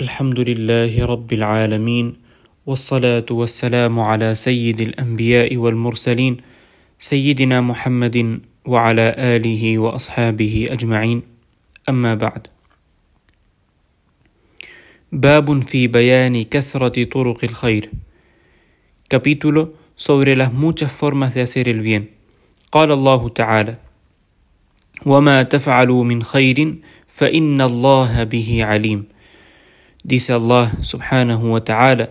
الحمد لله رب العالمين والصلاة والسلام على سيد الأنبياء والمرسلين سيدنا محمد وعلى آله وأصحابه أجمعين أما بعد باب في بيان كثرة طرق الخير Capítulo sobre las muchas formas de hacer el bien. قال الله تعالى: وما تفعلوا من خير فإن الله به عليم. Dice Allah subhanahu wa ta'ala,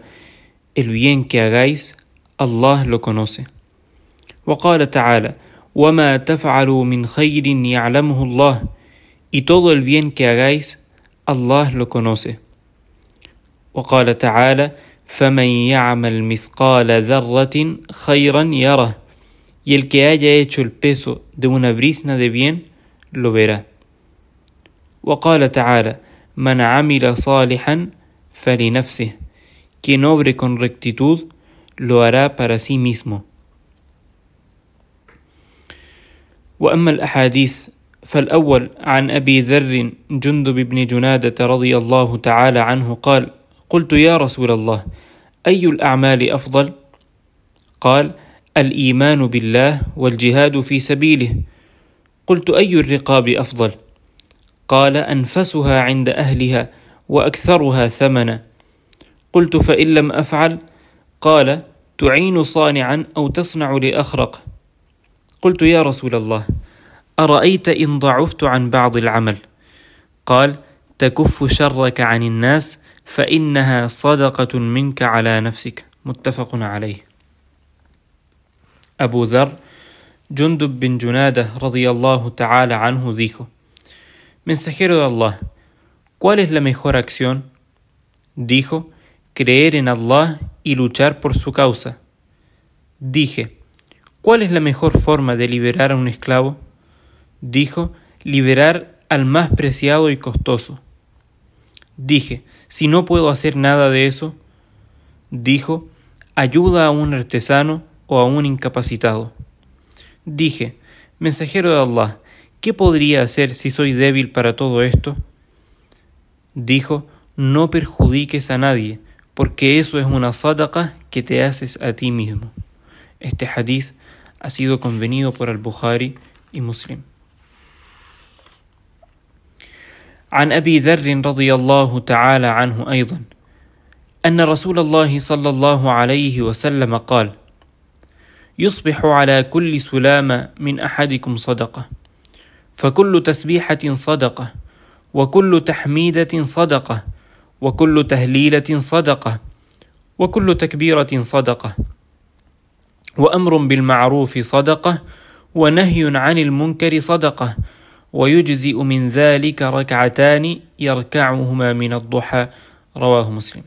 el bien que hagáis, Allah lo conoce. وقال تعالى: وما تفعلوا من خير يعلمه الله. Y todo el bien que hagáis, Allah lo conoce. وقال تعالى: فمن يعمل مثقال ذرة خيرا يره. Y el que haya hecho el peso de una brisna de bien, lo verá. وقال تعالى: من عمل صالحا فلنفسه. Quien obre con rectitud, lo hará para sí mismo. وأما الأحاديث فالأول عن أبي ذر جندب بن جنادة رضي الله تعالى عنه قال: قلت يا رسول الله أي الأعمال أفضل؟ قال: الإيمان بالله والجهاد في سبيله. قلت أي الرقاب أفضل؟ قال: أنفسها عند أهلها وأكثرها ثمنا. قلت فإن لم أفعل؟ قال: تعين صانعا أو تصنع لأخرق. قلت يا رسول الله أرأيت إن ضعفت عن بعض العمل؟ قال: تكف شرك عن الناس فإنها صدقة منك على نفسك متفق عليه Abu Dhar, Jundub bin Junada radiyallahu ta'ala anhu dijo: Mensajero de Allah, ¿cuál es la mejor acción? Dijo: creer en Allah y luchar por su causa. Dije: ¿cuál es la mejor forma de liberar a un esclavo? Dijo: liberar al más preciado y costoso. Dije: si no puedo hacer nada de eso, dijo: ayuda a un artesano o a un incapacitado. Dije, mensajero de Allah, ¿qué podría hacer si soy débil para todo esto? Dijo, no perjudiques a nadie, porque eso es una sadaqa que te haces a ti mismo. Este hadith ha sido convenido por al-Bukhari y Muslim. عن ابي ذر رضي الله تعالى عنه ايضا ان رسول الله صلى الله عليه وسلم قال يصبح على كل سلامة من أحدكم صدقة فكل تسبيحة صدقة وكل تحميدة صدقة وكل تهليلة صدقة وكل تكبيرة صدقة. وأمر بالمعروف صدقة ونهي عن المنكر صدقة. ويجزئ من ذلك ركعتان يركعهما من الضحى. رواه مسلم.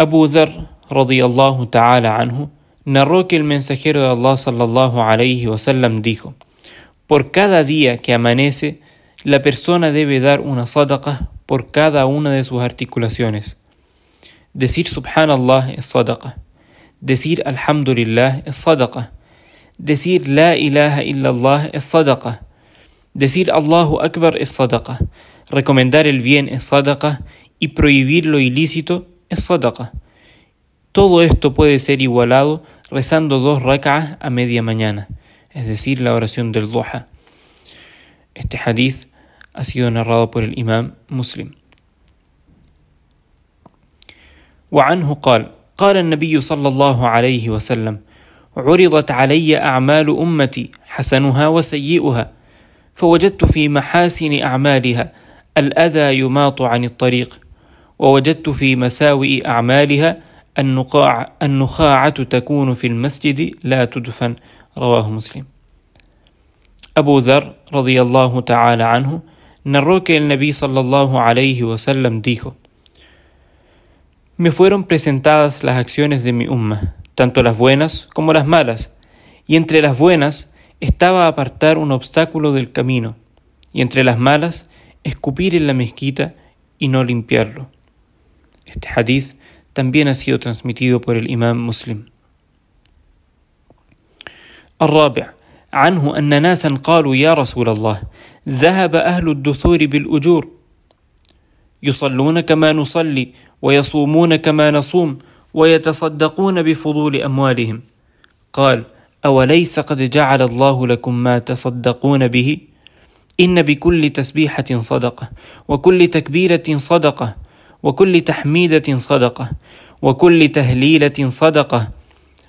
أبو ذر رضي الله تعالى عنه narró que de Allah sallallahu alayhi wasallam dijo: Por cada día que amanece, la persona debe dar una sadaqa por cada una de sus articulaciones. Decir subhanallah es sadaqa. Decir alhamdulillah es sadaqa. Decir la ilaha illallah es sadaqa. Decir Allahu Akbar es sadaqa. Recomendar el bien es sadaqa y prohibir lo ilícito es sadaqa. Todo esto puede ser igualado rezando dos rak'ah a media mañana, es decir, la oración del duha. Este hadith ha sido narrado por el imam Muslim. وعنه قال قال النبي صلى الله عليه وسلم عرضت علي أعمال أمتي حسنها وسيئها فوجدت في محاسن أعمالها الأذى يماط عن الطريق ووجدت في مساوئ أعمالها النقاع النخاعة تكون في المسجد لا تدفن رواه مسلم أبو ذر رضي الله تعالى عنه narró que el Nabi sallallahu alayhi wasallam dijo: Me fueron presentadas las acciones de mi umma, tanto las buenas como las malas, y entre las buenas estaba apartar un obstáculo del camino, y entre las malas escupir en la mezquita y no limpiarlo. Este hadith también ha sido transmitido por el imam Muslim. الرابع عنه أن ناسا قالوا يا رسول الله ذهب أهل الدثور بالأجور. يصلون كما نصلي ويصومون كما نصوم ويتصدقون بفضول أموالهم. قال أوليس قد جعل الله لكم ما تصدقون به؟ إن بكل تسبيحة صدقة وكل تكبيرة صدقة وكل تحميدة صدقة وكل تهليلة صدقة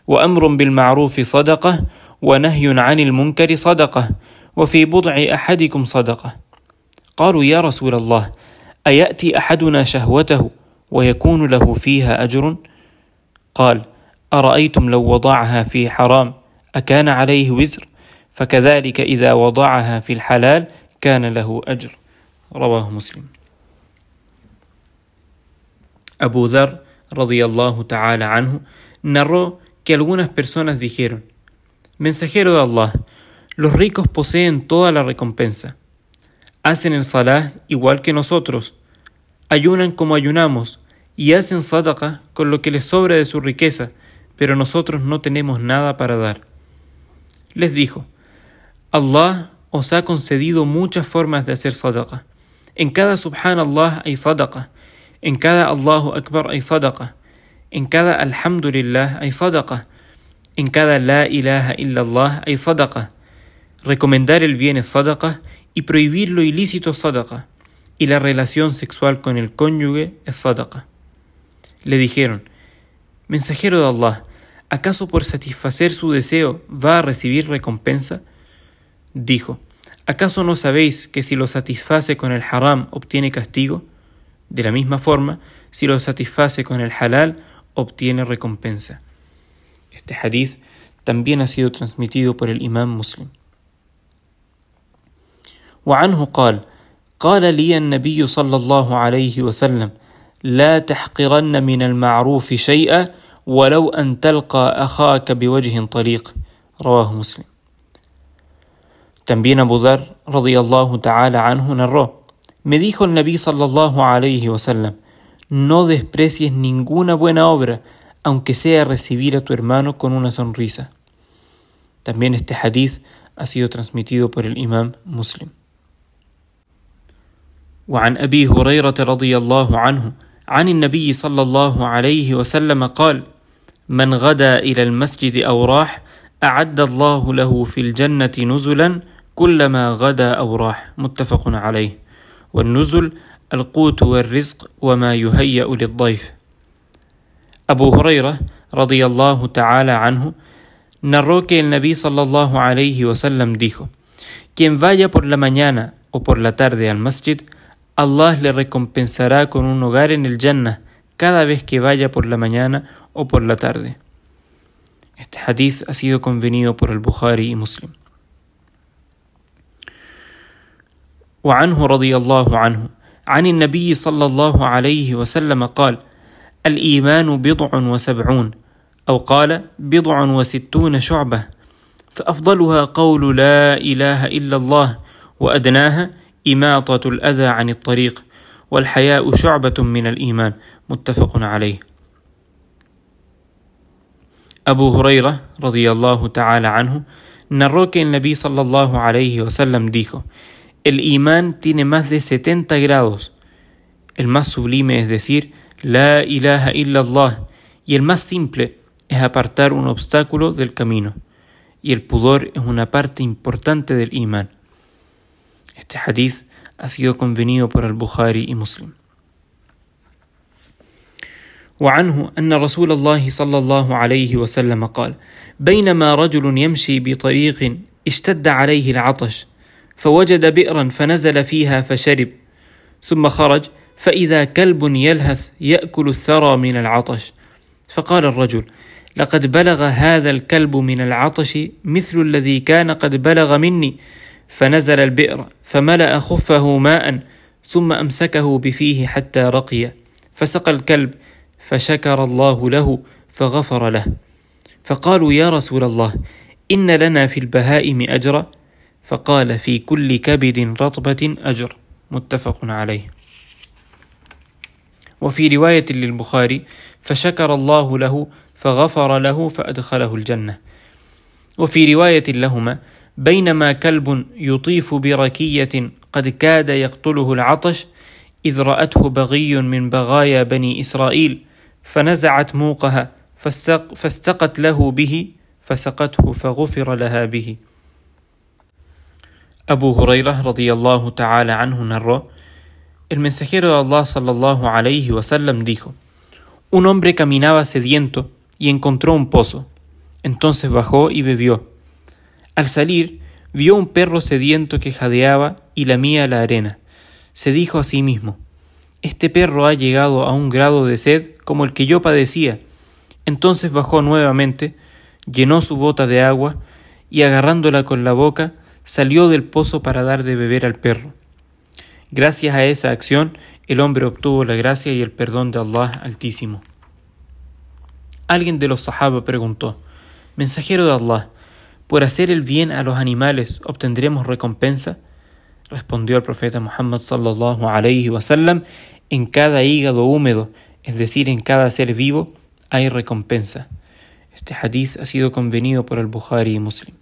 وأمر بالمعروف صدقة ونهي عن المنكر صدقة وفي بضع أحدكم صدقة. قالوا يا رسول الله أيأتي أحدنا شهوته ويكون له فيها أجر؟ قال أرأيتم لو وضعها في حرام أكان عليه وزر؟ فكذلك إذا وضعها في الحلال كان له أجر. رواه مسلم. Abu Dhar, radiyallahu ta'ala anhu, narró que algunas personas dijeron, Mensajero de Allah, los ricos poseen toda la recompensa. Hacen el salah igual que nosotros, ayunan como ayunamos y hacen sadaqa con lo que les sobra de su riqueza, pero nosotros no tenemos nada para dar. Les dijo, Allah os ha concedido muchas formas de hacer sadaqa. En cada subhanallah hay sadaqa, en cada Allahu Akbar hay sadaqa, en cada Alhamdulillah hay sadaqa, en cada La ilaha illallah hay sadaqa. Recomendar el bien es sadaqa y prohibir lo ilícito es sadaqa, y la relación sexual con el cónyuge es sadaqa. Le dijeron, Mensajero de Allah, ¿acaso por satisfacer su deseo va a recibir recompensa? Dijo, ¿acaso no sabéis que si lo satisface con el haram obtiene castigo? De la misma forma, si lo satisface con el halal, obtiene recompensa. Este hadith también ha sido transmitido por el imam muslim. وعنه قال قال لي النبي صلى الله عليه وسلم لا تحقرن من المعروف شيئا ولو أن تلقى أخاك بوجه طليق رواه مسلم También Abu Dhar, radiyallahu ta'ala anhu, narró, me dijo el Nabi sallallahu alayhi wasallam, no desprecies ninguna buena obra, aunque sea recibir a tu hermano con una sonrisa. También este hadith ha sido transmitido por el imam muslim. وعن أبي هريرة رضي الله عنه عن النبي صلى الله عليه وسلم قال من غدا إلى المسجد أو راح أعد الله له في الجنة نزلا كلما غدا أو راح متفق عليه والنزل القوت والرزق وما يهيأ للضيف Abu Huraira, radiyallahu ta'ala anhu, narró que el Nabi sallallahu alayhi wasallam dijo: Quien vaya por la mañana o por la tarde al masjid, Allah le recompensará con un hogar en el Jannah cada vez que vaya por la mañana o por la tarde. Este hadith ha sido convenido por el Bukhari y Muslim. وعنه رضي الله عنه عن النبي صلى الله عليه وسلم قال الإيمان بضع وسبعون أو قال بضع وستون شعبة فأفضلها قول لا إله إلا الله وأدناها إماطة الأذى عن الطريق والحياء شعبة من الإيمان متفق عليه أبو هريرة رضي الله تعالى عنه narró que el Nabi sallallahu alayhi wasallam dijo: El imán tiene más de 70 grados. El más sublime es decir, La ilaha illallah, y el más simple es apartar un obstáculo del camino, y el pudor es una parte importante del imán. Este hadith ha sido convenido por el Bukhari y Muslim. وعنه أن رسول الله صلى الله عليه وسلم قال: بينما رجل يمشي بطريق اشتد عليه العطش، فوجد بئرا فنزل فيها فشرب، ثم خرج فإذا كلب يلهث يأكل الثرى من العطش، فقال الرجل: لقد بلغ هذا الكلب من العطش مثل الذي كان قد بلغ مني، فنزل البئر فملأ خفه ماء ثم أمسكه بفيه حتى رقي. فسقى الكلب فشكر الله له فغفر له. فقالوا يا رسول الله إن لنا في البهائم أجرا؟ فقال في كل كبد رطبة أجر. متفق عليه. وفي رواية للبخاري فشكر الله له فغفر له فأدخله الجنة. وفي رواية لهما بينما كلب يطيف بركية قد كاد يقتله العطش إذ رأته بغي من بغايا بني إسرائيل فنزعت موقها فاستقت له به فسقته فغفر لها به. Abu Huraira radiyallahu ta'ala anhu narró, el mensajero de Allah sallallahu alayhi wasallam dijo, un hombre caminaba sediento y encontró un pozo. Entonces bajó y bebió. Al salir, vio un perro sediento que jadeaba y lamía la arena. Se dijo a sí mismo, este perro ha llegado a un grado de sed como el que yo padecía. Entonces bajó nuevamente, llenó su bota de agua y agarrándola con la boca, salió del pozo para dar de beber al perro. Gracias a esa acción, el hombre obtuvo la gracia y el perdón de Allah Altísimo. Alguien de los Sahaba preguntó, Mensajero de Allah, ¿por hacer el bien a los animales obtendremos recompensa? Respondió el profeta Muhammad sallallahu alayhi wasallam, en cada hígado húmedo, es decir, en cada ser vivo, hay recompensa. Este hadith ha sido convenido por el Bukhari y Muslim.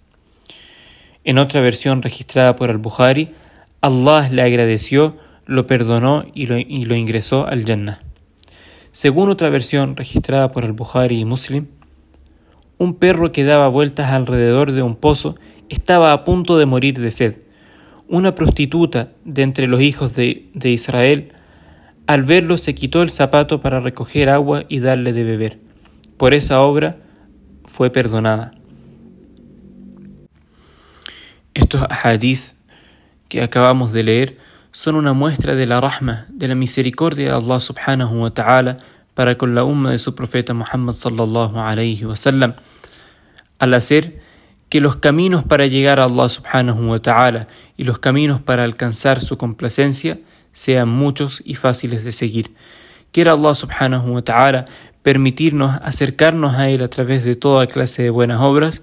En otra versión registrada por al-Bukhari, Allah le agradeció, lo perdonó y lo, ingresó al Jannah. Según otra versión registrada por al-Bukhari y Muslim, un perro que daba vueltas alrededor de un pozo estaba a punto de morir de sed. Una prostituta de entre los hijos de, de Israel, al verlo se quitó el zapato para recoger agua y darle de beber. Por esa obra fue perdonada. Estos hadith que acabamos de leer son una muestra de la rahma, de la misericordia de Allah subhanahu wa ta'ala para con la umma de su profeta Muhammad sallallahu alayhi wa sallam, al hacer que los caminos para llegar a Allah subhanahu wa ta'ala y los caminos para alcanzar su complacencia sean muchos y fáciles de seguir. Quiera Allah subhanahu wa ta'ala permitirnos acercarnos a Él a través de toda clase de buenas obras,